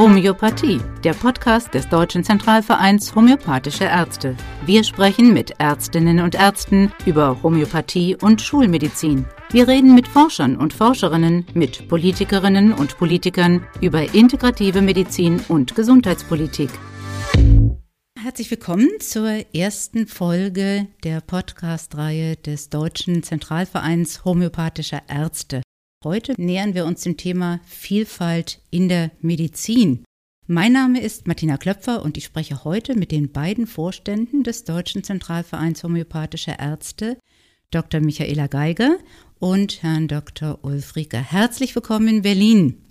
Homöopathie, der Podcast des Deutschen Zentralvereins Homöopathische Ärzte. Wir sprechen mit Ärztinnen und Ärzten über Homöopathie und Schulmedizin. Wir reden mit Forschern und Forscherinnen, mit Politikerinnen und Politikern über integrative Medizin und Gesundheitspolitik. Herzlich willkommen zur ersten Folge der Podcast-Reihe des Deutschen Zentralvereins Homöopathischer Ärzte. Heute nähern wir uns dem Thema Vielfalt in der Medizin. Mein Name ist Martina Klöpfer und ich spreche heute mit den beiden Vorständen des Deutschen Zentralvereins Homöopathischer Ärzte, Dr. Michaela Geiger und Herrn Dr. Ulf Rieker. Herzlich willkommen in Berlin.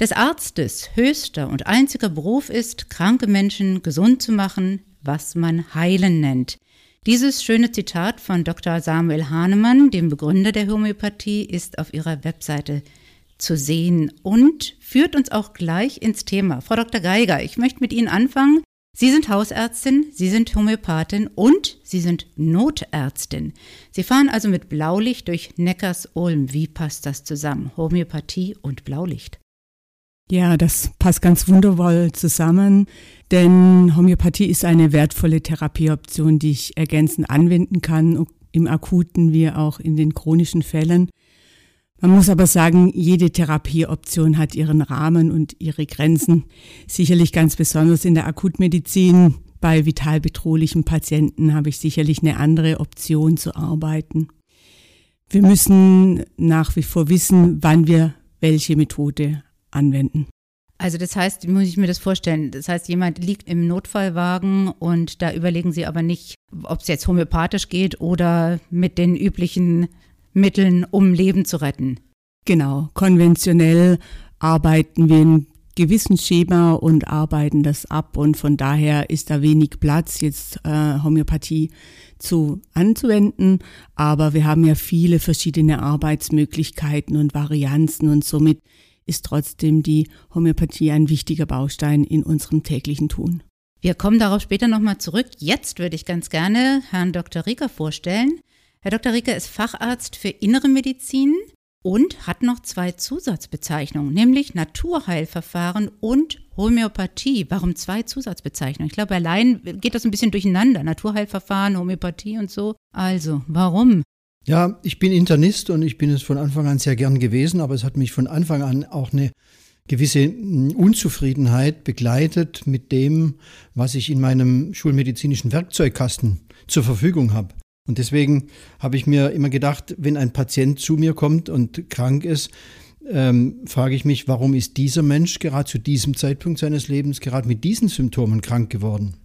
Des Arztes höchster und einziger Beruf ist, kranke Menschen gesund zu machen, was man heilen nennt. Dieses schöne Zitat von Dr. Samuel Hahnemann, dem Begründer der Homöopathie, ist auf ihrer Webseite zu sehen und führt uns auch gleich ins Thema. Frau Dr. Geiger, ich möchte mit Ihnen anfangen. Sie sind Hausärztin, Sie sind Homöopathin und Sie sind Notärztin. Sie fahren also mit Blaulicht durch Neckars-Ulm. Wie passt das zusammen? Homöopathie und Blaulicht. Ja, das passt ganz wundervoll zusammen, denn Homöopathie ist eine wertvolle Therapieoption, die ich ergänzend anwenden kann, im akuten wie auch in den chronischen Fällen. Man muss aber sagen, jede Therapieoption hat ihren Rahmen und ihre Grenzen. Sicherlich ganz besonders in der Akutmedizin. Bei vital bedrohlichen Patienten habe ich sicherlich eine andere Option zu arbeiten. Wir müssen nach wie vor wissen, wann wir welche Methode anwenden. Also das heißt, wie muss ich mir das vorstellen? Das heißt, jemand liegt im Notfallwagen und da überlegen Sie aber nicht, ob es jetzt homöopathisch geht oder mit den üblichen Mitteln, um Leben zu retten. Genau, konventionell arbeiten wir in gewissen Schema und arbeiten das ab und von daher ist da wenig Platz, jetzt äh, Homöopathie zu anzuwenden, aber wir haben ja viele verschiedene Arbeitsmöglichkeiten und Varianzen und somit ist trotzdem die Homöopathie ein wichtiger Baustein in unserem täglichen Tun. Wir kommen darauf später nochmal zurück. Jetzt würde ich ganz gerne Herrn Dr. Rieker vorstellen. Herr Dr. Rieker ist Facharzt für Innere Medizin und hat noch zwei Zusatzbezeichnungen, nämlich Naturheilverfahren und Homöopathie. Warum zwei Zusatzbezeichnungen? Ich glaube, allein geht das ein bisschen durcheinander. Naturheilverfahren, Homöopathie und so. Also, warum? Ja, ich bin Internist und ich bin es von Anfang an sehr gern gewesen, aber es hat mich von Anfang an auch eine gewisse hm, Unzufriedenheit begleitet mit dem, was ich in meinem schulmedizinischen Werkzeugkasten zur Verfügung habe. Und deswegen habe ich mir immer gedacht, wenn ein Patient zu mir kommt und krank ist, ähm, frage ich mich, warum ist dieser Mensch gerade zu diesem Zeitpunkt seines Lebens gerade mit diesen Symptomen krank geworden?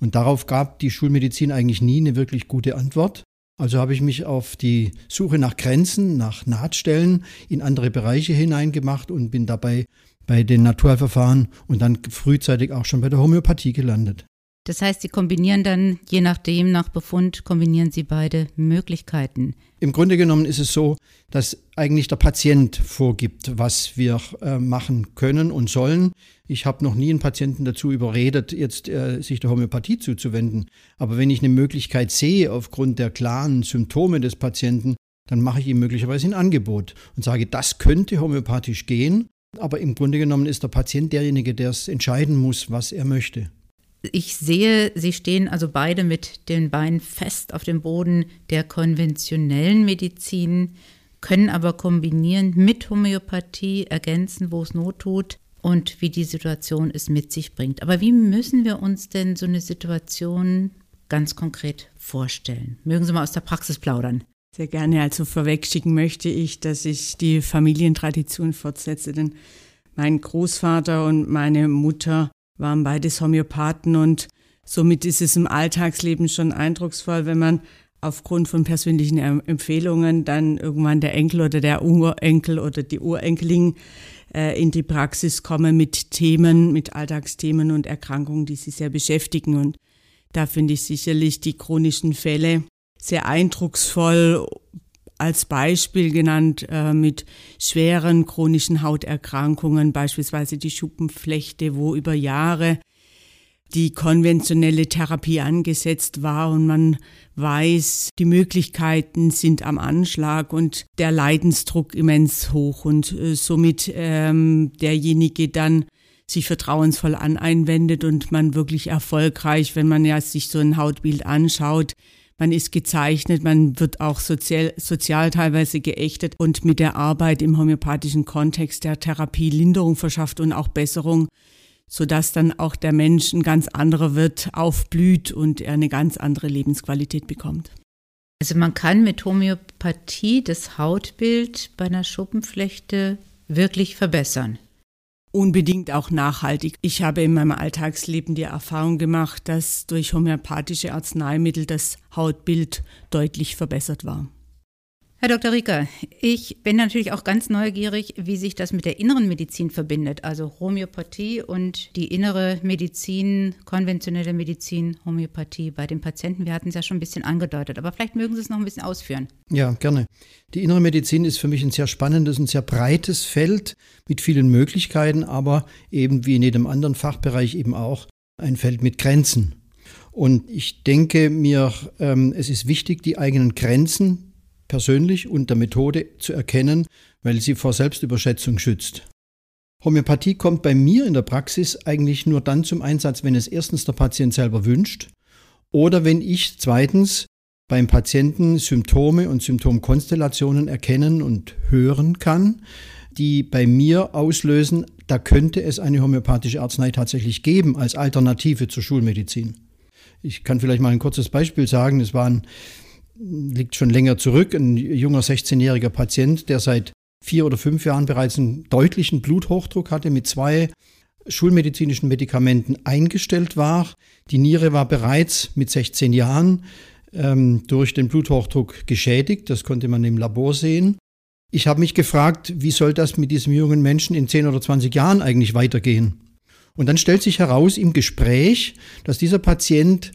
Und darauf gab die Schulmedizin eigentlich nie eine wirklich gute Antwort. Also habe ich mich auf die Suche nach Grenzen, nach Nahtstellen in andere Bereiche hineingemacht und bin dabei bei den Naturheilverfahren und dann frühzeitig auch schon bei der Homöopathie gelandet. Das heißt, Sie kombinieren dann, je nachdem, nach Befund, kombinieren Sie beide Möglichkeiten. Im Grunde genommen ist es so, dass eigentlich der Patient vorgibt, was wir äh, machen können und sollen. Ich habe noch nie einen Patienten dazu überredet, jetzt äh, sich der Homöopathie zuzuwenden. Aber wenn ich eine Möglichkeit sehe, aufgrund der klaren Symptome des Patienten, dann mache ich ihm möglicherweise ein Angebot und sage, das könnte homöopathisch gehen. Aber im Grunde genommen ist der Patient derjenige, der es entscheiden muss, was er möchte. Ich sehe, Sie stehen also beide mit den Beinen fest auf dem Boden der konventionellen Medizin, können aber kombinieren mit Homöopathie, ergänzen, wo es Not tut und wie die Situation es mit sich bringt. Aber wie müssen wir uns denn so eine Situation ganz konkret vorstellen? Mögen Sie mal aus der Praxis plaudern. Sehr gerne. Also vorwegschicken möchte ich, dass ich die Familientradition fortsetze, denn mein Großvater und meine Mutter waren beides Homöopathen und somit ist es im Alltagsleben schon eindrucksvoll, wenn man aufgrund von persönlichen Empfehlungen dann irgendwann der Enkel oder der Urenkel oder die Urenkelin äh, in die Praxis kommen mit Themen, mit Alltagsthemen und Erkrankungen, die sie sehr beschäftigen. Und da finde ich sicherlich die chronischen Fälle sehr eindrucksvoll als Beispiel genannt äh, mit schweren chronischen Hauterkrankungen, beispielsweise die Schuppenflechte, wo über Jahre die konventionelle Therapie angesetzt war und man weiß, die Möglichkeiten sind am Anschlag und der Leidensdruck immens hoch. Und äh, somit ähm, derjenige dann sich vertrauensvoll an einwendet und man wirklich erfolgreich, wenn man ja sich so ein Hautbild anschaut, man ist gezeichnet, man wird auch sozial, sozial teilweise geächtet und mit der Arbeit im homöopathischen Kontext der Therapie Linderung verschafft und auch Besserung, sodass dann auch der Mensch ein ganz anderer wird, aufblüht und er eine ganz andere Lebensqualität bekommt. Also man kann mit Homöopathie das Hautbild bei einer Schuppenflechte wirklich verbessern unbedingt auch nachhaltig. Ich habe in meinem Alltagsleben die Erfahrung gemacht, dass durch homöopathische Arzneimittel das Hautbild deutlich verbessert war. Herr Dr. Rieker, ich bin natürlich auch ganz neugierig, wie sich das mit der inneren Medizin verbindet, also Homöopathie und die innere Medizin, konventionelle Medizin, Homöopathie bei den Patienten. Wir hatten es ja schon ein bisschen angedeutet, aber vielleicht mögen Sie es noch ein bisschen ausführen. Ja, gerne. Die innere Medizin ist für mich ein sehr spannendes und sehr breites Feld mit vielen Möglichkeiten, aber eben wie in jedem anderen Fachbereich eben auch ein Feld mit Grenzen. Und ich denke mir, ähm, es ist wichtig, die eigenen Grenzen persönlich und der Methode zu erkennen, weil sie vor Selbstüberschätzung schützt. Homöopathie kommt bei mir in der Praxis eigentlich nur dann zum Einsatz, wenn es erstens der Patient selber wünscht oder wenn ich zweitens beim Patienten Symptome und Symptomkonstellationen erkennen und hören kann, die bei mir auslösen, da könnte es eine homöopathische Arznei tatsächlich geben als Alternative zur Schulmedizin. Ich kann vielleicht mal ein kurzes Beispiel sagen. Es waren liegt schon länger zurück, ein junger 16-jähriger Patient, der seit vier oder fünf Jahren bereits einen deutlichen Bluthochdruck hatte, mit zwei schulmedizinischen Medikamenten eingestellt war. Die Niere war bereits mit 16 Jahren ähm, durch den Bluthochdruck geschädigt, das konnte man im Labor sehen. Ich habe mich gefragt, wie soll das mit diesem jungen Menschen in 10 oder 20 Jahren eigentlich weitergehen? Und dann stellt sich heraus im Gespräch, dass dieser Patient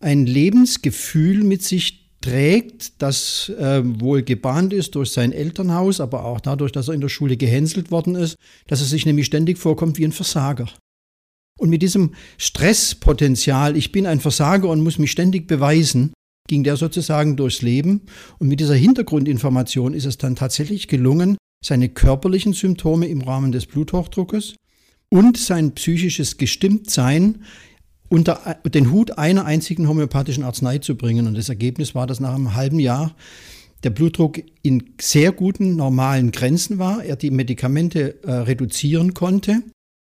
ein Lebensgefühl mit sich trägt, das äh, wohl gebahnt ist durch sein Elternhaus, aber auch dadurch, dass er in der Schule gehänselt worden ist, dass er sich nämlich ständig vorkommt wie ein Versager. Und mit diesem Stresspotenzial, ich bin ein Versager und muss mich ständig beweisen, ging der sozusagen durchs Leben. Und mit dieser Hintergrundinformation ist es dann tatsächlich gelungen, seine körperlichen Symptome im Rahmen des Bluthochdruckes und sein psychisches Gestimmtsein unter den Hut einer einzigen homöopathischen Arznei zu bringen. Und das Ergebnis war, dass nach einem halben Jahr der Blutdruck in sehr guten, normalen Grenzen war, er die Medikamente äh, reduzieren konnte,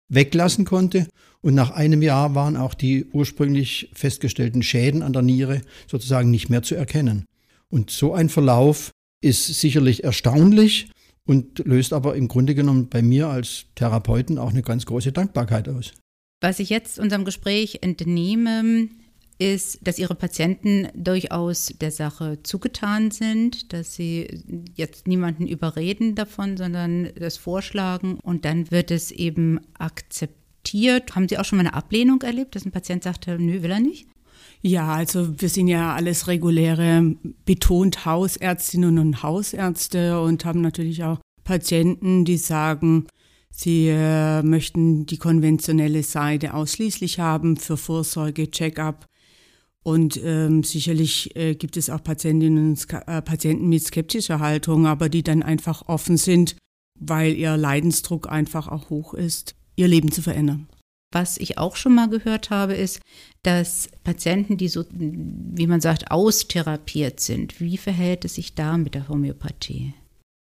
weglassen konnte und nach einem Jahr waren auch die ursprünglich festgestellten Schäden an der Niere sozusagen nicht mehr zu erkennen. Und so ein Verlauf ist sicherlich erstaunlich und löst aber im Grunde genommen bei mir als Therapeuten auch eine ganz große Dankbarkeit aus. Was ich jetzt unserem Gespräch entnehme, ist, dass Ihre Patienten durchaus der Sache zugetan sind, dass Sie jetzt niemanden überreden davon, sondern das vorschlagen und dann wird es eben akzeptiert. Haben Sie auch schon mal eine Ablehnung erlebt, dass ein Patient sagte, nö, will er nicht? Ja, also wir sind ja alles reguläre, betont Hausärztinnen und Hausärzte und haben natürlich auch Patienten, die sagen, Sie äh, möchten die konventionelle Seite ausschließlich haben für Vorsorge, Check-up. Und ähm, sicherlich äh, gibt es auch Patientinnen und äh, Patienten mit skeptischer Haltung, aber die dann einfach offen sind, weil ihr Leidensdruck einfach auch hoch ist, ihr Leben zu verändern. Was ich auch schon mal gehört habe, ist, dass Patienten, die so, wie man sagt, austherapiert sind, wie verhält es sich da mit der Homöopathie?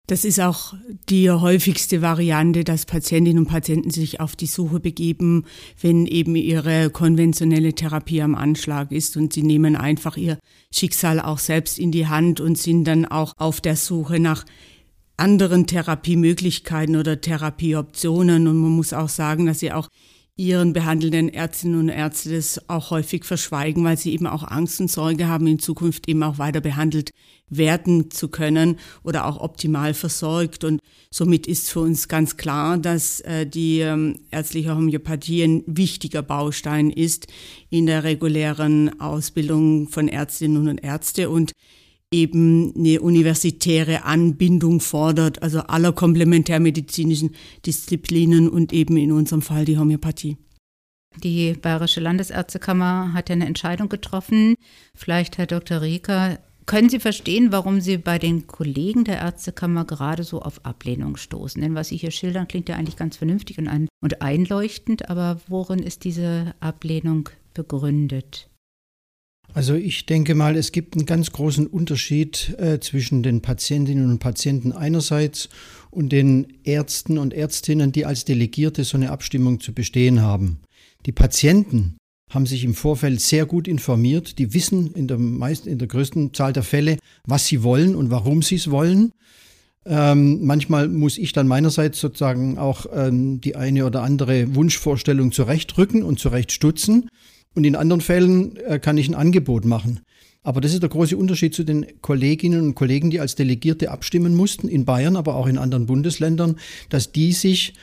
Das ist auch die häufigste Variante, dass Patientinnen und Patienten sich auf die Suche begeben, wenn eben ihre konventionelle Therapie am Anschlag ist und sie nehmen einfach ihr Schicksal auch selbst in die Hand und sind dann auch auf der Suche nach anderen Therapiemöglichkeiten oder Therapieoptionen. Und man muss auch sagen, dass sie auch ihren behandelnden Ärztinnen und Ärzte das auch häufig verschweigen, weil sie eben auch Angst und Sorge haben, in Zukunft eben auch weiter behandelt werden zu können oder auch optimal versorgt. Und somit ist für uns ganz klar, dass äh, die ähm, ärztliche Homöopathie ein wichtiger Baustein ist in der regulären Ausbildung von Ärztinnen und Ärzte und eben eine universitäre Anbindung fordert, also aller komplementärmedizinischen Disziplinen und eben in unserem Fall die Homöopathie. Die Bayerische Landesärztekammer hat ja eine Entscheidung getroffen. Vielleicht, Herr Dr. Rieker, können Sie verstehen, warum Sie bei den Kollegen der Ärztekammer gerade so auf Ablehnung stoßen? Denn was Sie hier schildern, klingt ja eigentlich ganz vernünftig und, ein und einleuchtend, aber worin ist diese Ablehnung begründet? Also ich denke mal, es gibt einen ganz großen Unterschied äh, zwischen den Patientinnen und Patienten einerseits und den Ärzten und Ärztinnen, die als Delegierte so eine Abstimmung zu bestehen haben. Die Patienten haben sich im Vorfeld sehr gut informiert. Die wissen in der, meisten, in der größten Zahl der Fälle, was sie wollen und warum sie es wollen. Ähm, manchmal muss ich dann meinerseits sozusagen auch ähm, die eine oder andere Wunschvorstellung zurechtrücken und zurechtstutzen. Und in anderen Fällen äh, kann ich ein Angebot machen. Aber das ist der große Unterschied zu den Kolleginnen und Kollegen, die als Delegierte abstimmen mussten, in Bayern, aber auch in anderen Bundesländern, dass die sich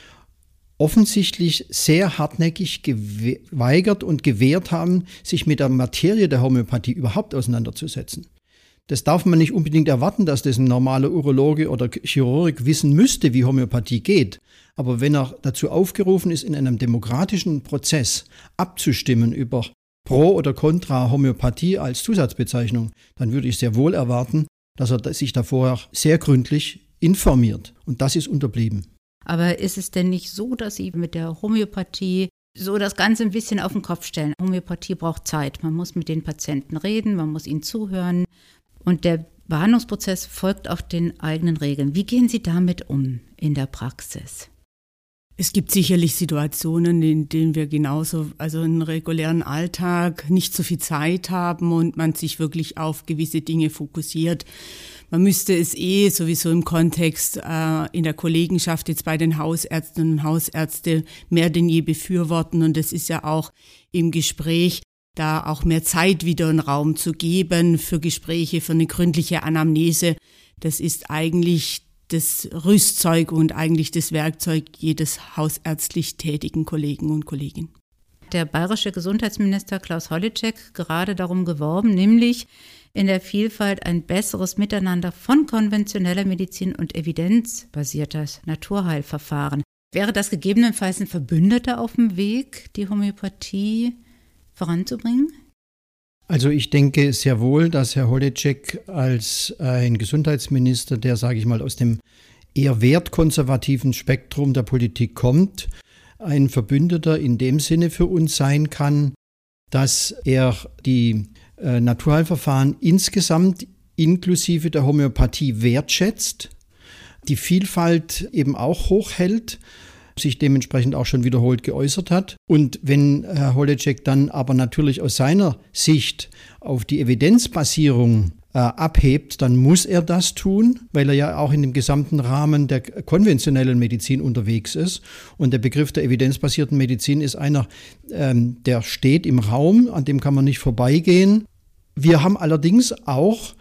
offensichtlich sehr hartnäckig geweigert und gewehrt haben, sich mit der Materie der Homöopathie überhaupt auseinanderzusetzen. Das darf man nicht unbedingt erwarten, dass das ein normaler Urologe oder Chirurg wissen müsste, wie Homöopathie geht. Aber wenn er dazu aufgerufen ist, in einem demokratischen Prozess abzustimmen über Pro oder Contra Homöopathie als Zusatzbezeichnung, dann würde ich sehr wohl erwarten, dass er sich da vorher sehr gründlich informiert. Und das ist unterblieben. Aber ist es denn nicht so, dass Sie mit der Homöopathie so das Ganze ein bisschen auf den Kopf stellen? Homöopathie braucht Zeit. Man muss mit den Patienten reden, man muss ihnen zuhören. Und der Behandlungsprozess folgt auch den eigenen Regeln. Wie gehen Sie damit um in der Praxis? Es gibt sicherlich Situationen, in denen wir genauso, also einen regulären Alltag nicht so viel Zeit haben und man sich wirklich auf gewisse Dinge fokussiert. Man müsste es eh sowieso im Kontext äh, in der Kollegenschaft jetzt bei den Hausärzten und Hausärzte mehr denn je befürworten und es ist ja auch im Gespräch da auch mehr Zeit wieder in Raum zu geben für Gespräche, für eine gründliche Anamnese. Das ist eigentlich das Rüstzeug und eigentlich das Werkzeug jedes hausärztlich tätigen Kollegen und Kolleginnen. Der bayerische Gesundheitsminister Klaus Holleczek gerade darum geworben, nämlich in der Vielfalt ein besseres Miteinander von konventioneller Medizin und evidenzbasierter Naturheilverfahren. Wäre das gegebenenfalls ein Verbündeter auf dem Weg, die Homöopathie voranzubringen? Also ich denke sehr wohl, dass Herr Holecek als ein Gesundheitsminister, der, sage ich mal, aus dem eher wertkonservativen Spektrum der Politik kommt, ein Verbündeter in dem Sinne für uns sein kann, dass er die äh, Naturheilverfahren insgesamt inklusive der Homöopathie wertschätzt, die Vielfalt eben auch hochhält sich dementsprechend auch schon wiederholt geäußert hat. Und wenn Herr Holecek dann aber natürlich aus seiner Sicht auf die Evidenzbasierung äh, abhebt, dann muss er das tun, weil er ja auch in dem gesamten Rahmen der konventionellen Medizin unterwegs ist. Und der Begriff der evidenzbasierten Medizin ist einer, ähm, der steht im Raum, an dem kann man nicht vorbeigehen. Wir haben allerdings auch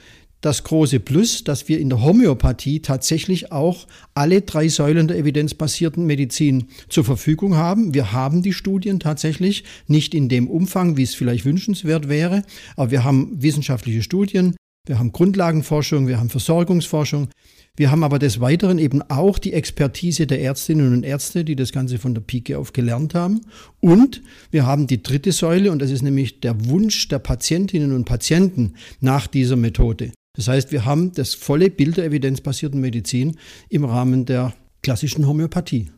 das große Plus, dass wir in der Homöopathie tatsächlich auch alle drei Säulen der evidenzbasierten Medizin zur Verfügung haben. Wir haben die Studien tatsächlich, nicht in dem Umfang, wie es vielleicht wünschenswert wäre, aber wir haben wissenschaftliche Studien, wir haben Grundlagenforschung, wir haben Versorgungsforschung, wir haben aber des Weiteren eben auch die Expertise der Ärztinnen und Ärzte, die das Ganze von der Pike auf gelernt haben. Und wir haben die dritte Säule, und das ist nämlich der Wunsch der Patientinnen und Patienten nach dieser Methode. Das heißt, wir haben das volle Bild der evidenzbasierten Medizin im Rahmen der klassischen Homöopathie.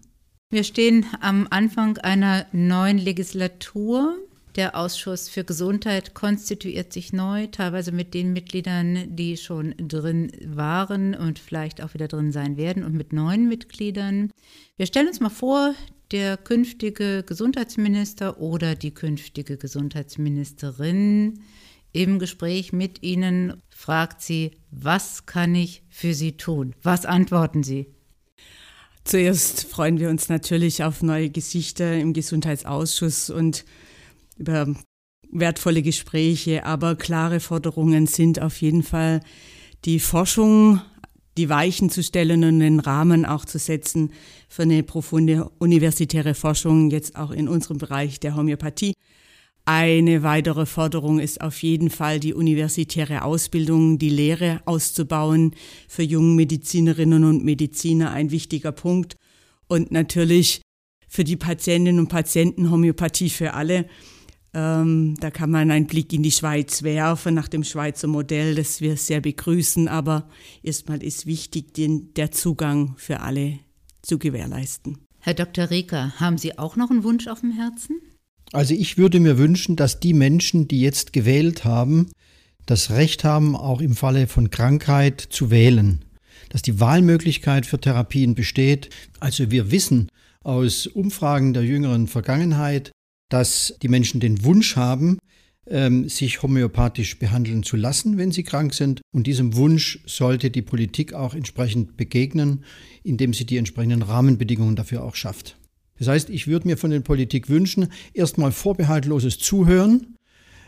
Wir stehen am Anfang einer neuen Legislatur. Der Ausschuss für Gesundheit konstituiert sich neu, teilweise mit den Mitgliedern, die schon drin waren und vielleicht auch wieder drin sein werden und mit neuen Mitgliedern. Wir stellen uns mal vor, der künftige Gesundheitsminister oder die künftige Gesundheitsministerin im Gespräch mit Ihnen fragt sie, was kann ich für Sie tun? Was antworten Sie? Zuerst freuen wir uns natürlich auf neue Gesichter im Gesundheitsausschuss und über wertvolle Gespräche, aber klare Forderungen sind auf jeden Fall die Forschung, die Weichen zu stellen und den Rahmen auch zu setzen für eine profunde universitäre Forschung, jetzt auch in unserem Bereich der Homöopathie. Eine weitere Forderung ist auf jeden Fall die universitäre Ausbildung, die Lehre auszubauen für junge Medizinerinnen und Mediziner, ein wichtiger Punkt. Und natürlich für die Patientinnen und Patienten Homöopathie für alle. Ähm, da kann man einen Blick in die Schweiz werfen nach dem Schweizer Modell, das wir sehr begrüßen. Aber erstmal ist wichtig, den, der Zugang für alle zu gewährleisten. Herr Dr. Reker, haben Sie auch noch einen Wunsch auf dem Herzen? Also ich würde mir wünschen, dass die Menschen, die jetzt gewählt haben, das Recht haben, auch im Falle von Krankheit zu wählen. Dass die Wahlmöglichkeit für Therapien besteht. Also wir wissen aus Umfragen der jüngeren Vergangenheit, dass die Menschen den Wunsch haben, ähm, sich homöopathisch behandeln zu lassen, wenn sie krank sind. Und diesem Wunsch sollte die Politik auch entsprechend begegnen, indem sie die entsprechenden Rahmenbedingungen dafür auch schafft. Das heißt, ich würde mir von der Politik wünschen, erstmal vorbehaltloses Zuhören,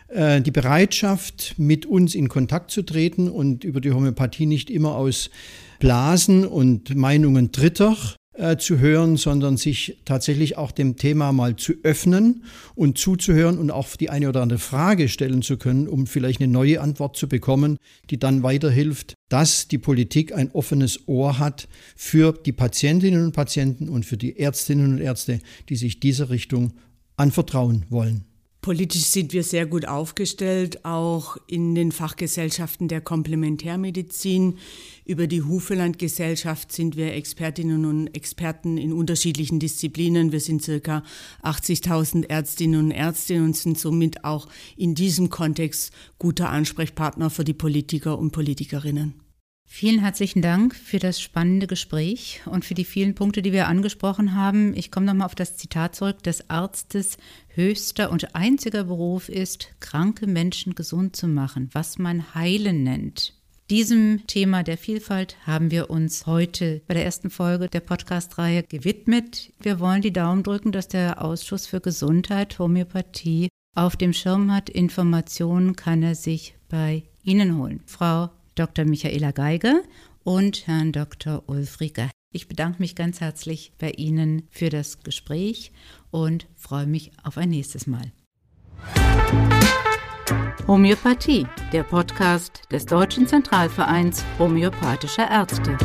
äh, die Bereitschaft, mit uns in Kontakt zu treten und über die Homöopathie nicht immer aus Blasen und Meinungen Dritter äh, zu hören, sondern sich tatsächlich auch dem Thema mal zu öffnen und zuzuhören und auch die eine oder andere Frage stellen zu können, um vielleicht eine neue Antwort zu bekommen, die dann weiterhilft, dass die Politik ein offenes Ohr hat für die Patientinnen und Patienten und für die Ärztinnen und Ärzte, die sich dieser Richtung anvertrauen wollen. Politisch sind wir sehr gut aufgestellt, auch in den Fachgesellschaften der Komplementärmedizin. Über die Hufeland-Gesellschaft sind wir Expertinnen und Experten in unterschiedlichen Disziplinen. Wir sind circa 80.000 Ärztinnen und Ärzte und sind somit auch in diesem Kontext guter Ansprechpartner für die Politiker und Politikerinnen. Vielen herzlichen Dank für das spannende Gespräch und für die vielen Punkte, die wir angesprochen haben. Ich komme nochmal auf das Zitat zurück, des Arztes höchster und einziger Beruf ist, kranke Menschen gesund zu machen, was man heilen nennt. Diesem Thema der Vielfalt haben wir uns heute bei der ersten Folge der Podcast-Reihe gewidmet. Wir wollen die Daumen drücken, dass der Ausschuss für Gesundheit, Homöopathie auf dem Schirm hat. Informationen kann er sich bei Ihnen holen. Frau Dr. Michaela Geiger und Herrn Dr. Ulf Rieger. Ich bedanke mich ganz herzlich bei Ihnen für das Gespräch und freue mich auf ein nächstes Mal. Homöopathie, der Podcast des Deutschen Zentralvereins homöopathischer Ärzte.